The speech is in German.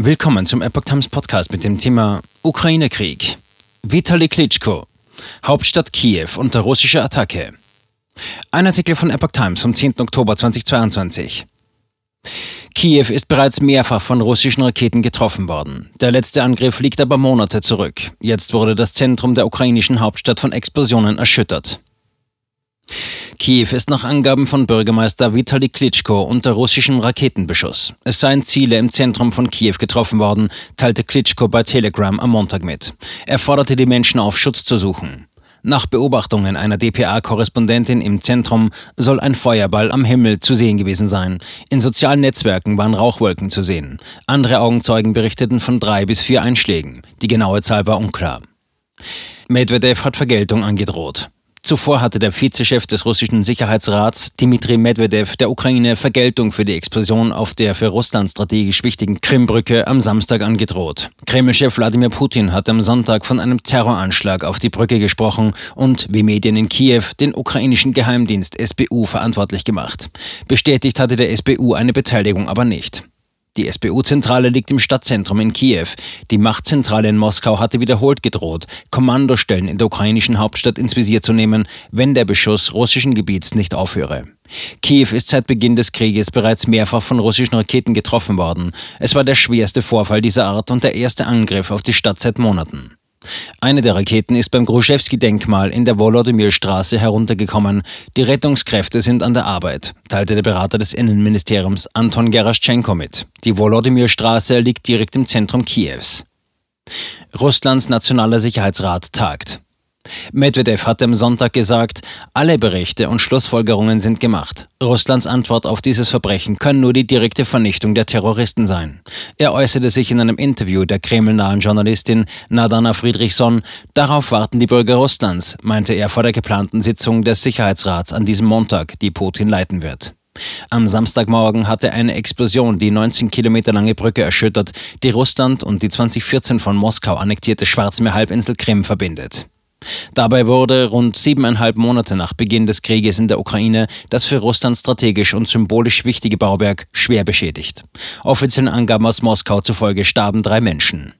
Willkommen zum Epoch Times Podcast mit dem Thema Ukraine-Krieg. Vitali Klitschko, Hauptstadt Kiew unter russischer Attacke. Ein Artikel von Epoch Times vom 10. Oktober 2022. Kiew ist bereits mehrfach von russischen Raketen getroffen worden. Der letzte Angriff liegt aber Monate zurück. Jetzt wurde das Zentrum der ukrainischen Hauptstadt von Explosionen erschüttert. Kiew ist nach Angaben von Bürgermeister Vitali Klitschko unter russischem Raketenbeschuss. Es seien Ziele im Zentrum von Kiew getroffen worden, teilte Klitschko bei Telegram am Montag mit. Er forderte die Menschen auf, Schutz zu suchen. Nach Beobachtungen einer dpa-Korrespondentin im Zentrum soll ein Feuerball am Himmel zu sehen gewesen sein. In sozialen Netzwerken waren Rauchwolken zu sehen. Andere Augenzeugen berichteten von drei bis vier Einschlägen. Die genaue Zahl war unklar. Medvedev hat Vergeltung angedroht. Zuvor hatte der Vizechef des russischen Sicherheitsrats, Dmitri Medvedev, der Ukraine Vergeltung für die Explosion auf der für Russland strategisch wichtigen Krimbrücke am Samstag angedroht. Kremlchef Wladimir Putin hat am Sonntag von einem Terroranschlag auf die Brücke gesprochen und, wie Medien in Kiew, den ukrainischen Geheimdienst SBU verantwortlich gemacht. Bestätigt hatte der SBU eine Beteiligung aber nicht. Die SBU-Zentrale liegt im Stadtzentrum in Kiew. Die Machtzentrale in Moskau hatte wiederholt gedroht, Kommandostellen in der ukrainischen Hauptstadt ins Visier zu nehmen, wenn der Beschuss russischen Gebiets nicht aufhöre. Kiew ist seit Beginn des Krieges bereits mehrfach von russischen Raketen getroffen worden. Es war der schwerste Vorfall dieser Art und der erste Angriff auf die Stadt seit Monaten. Eine der Raketen ist beim Gruschewski-Denkmal in der Wolodymyr-Straße heruntergekommen. Die Rettungskräfte sind an der Arbeit, teilte der Berater des Innenministeriums Anton Geraschenko mit. Die Wolodymyr-Straße liegt direkt im Zentrum Kiews. Russlands Nationaler Sicherheitsrat tagt. Medvedev hat am Sonntag gesagt, alle Berichte und Schlussfolgerungen sind gemacht. Russlands Antwort auf dieses Verbrechen kann nur die direkte Vernichtung der Terroristen sein. Er äußerte sich in einem Interview der kremlnahen Journalistin Nadana Friedrichson, darauf warten die Bürger Russlands, meinte er vor der geplanten Sitzung des Sicherheitsrats an diesem Montag, die Putin leiten wird. Am Samstagmorgen hatte eine Explosion die 19 Kilometer lange Brücke erschüttert, die Russland und die 2014 von Moskau annektierte Schwarzmeerhalbinsel Krim verbindet. Dabei wurde rund siebeneinhalb Monate nach Beginn des Krieges in der Ukraine das für Russland strategisch und symbolisch wichtige Bauwerk schwer beschädigt. Offiziellen Angaben aus Moskau zufolge starben drei Menschen.